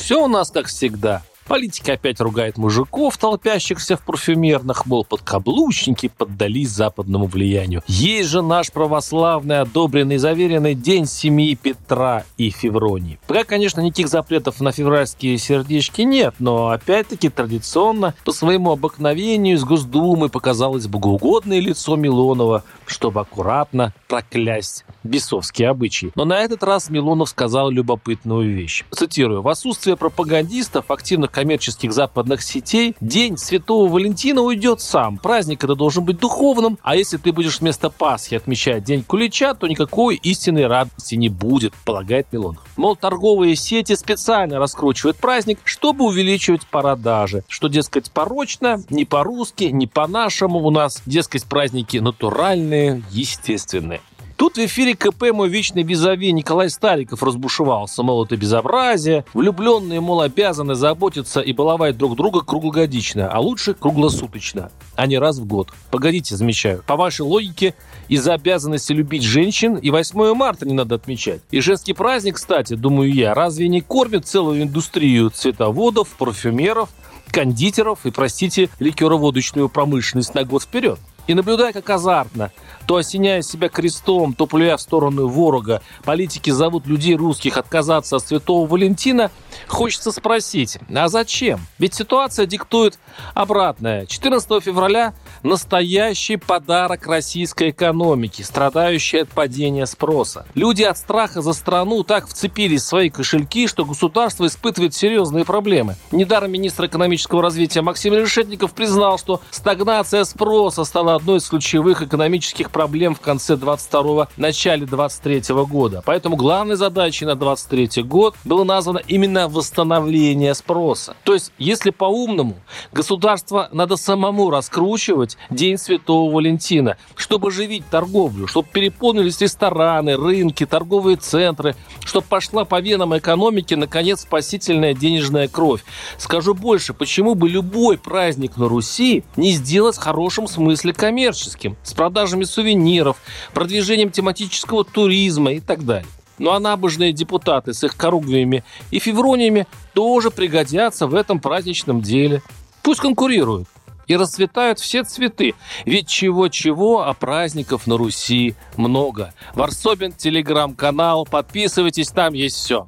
Все у нас как всегда. Политика опять ругает мужиков, толпящихся в парфюмерных, мол, подкаблучники поддались западному влиянию. Есть же наш православный, одобренный, заверенный день семьи Петра и Февронии. Пока, конечно, никаких запретов на февральские сердечки нет, но опять-таки традиционно, по своему обыкновению, из Госдумы показалось богоугодное лицо Милонова, чтобы аккуратно проклясть бесовские обычаи. Но на этот раз Милонов сказал любопытную вещь. Цитирую. «В отсутствие пропагандистов, активных коммерческих западных сетей, день Святого Валентина уйдет сам. Праздник это должен быть духовным, а если ты будешь вместо Пасхи отмечать День Кулича, то никакой истинной радости не будет, полагает Милонов. Мол, торговые сети специально раскручивают праздник, чтобы увеличивать продажи. Что, дескать, порочно, не по-русски, не по-нашему у нас, дескать, праздники натуральные, естественные. Тут в эфире КП мой вечный визави Николай Стариков разбушевался, мол, это безобразие. Влюбленные, мол, обязаны заботиться и баловать друг друга круглогодично, а лучше круглосуточно, а не раз в год. Погодите, замечаю. По вашей логике, из-за обязанности любить женщин и 8 марта не надо отмечать. И женский праздник, кстати, думаю я, разве не кормит целую индустрию цветоводов, парфюмеров, кондитеров и, простите, ликероводочную промышленность на год вперед? И наблюдая, как азартно, то осеняя себя крестом, то плюя в сторону ворога, политики зовут людей русских отказаться от Святого Валентина, хочется спросить, а зачем? Ведь ситуация диктует обратное. 14 февраля настоящий подарок российской экономике, страдающий от падения спроса. Люди от страха за страну так вцепились в свои кошельки, что государство испытывает серьезные проблемы. Недаром министр экономического развития Максим Решетников признал, что стагнация спроса стала одной из ключевых экономических проблем в конце 22-го, начале 23 -го года. Поэтому главной задачей на 23 год было названо именно восстановление спроса. То есть, если по-умному, государство надо самому раскручивать День Святого Валентина, чтобы живить торговлю, чтобы переполнились рестораны, рынки, торговые центры, чтобы пошла по венам экономики, наконец, спасительная денежная кровь. Скажу больше, почему бы любой праздник на Руси не сделать в хорошем смысле коммерческим, с продажами сувениров, продвижением тематического туризма и так далее. Ну а набожные депутаты с их коругвиями и феврониями тоже пригодятся в этом праздничном деле. Пусть конкурируют и расцветают все цветы. Ведь чего-чего, а праздников на Руси много. Варсобин, телеграм-канал, подписывайтесь, там есть все.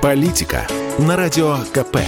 Политика на радио КП.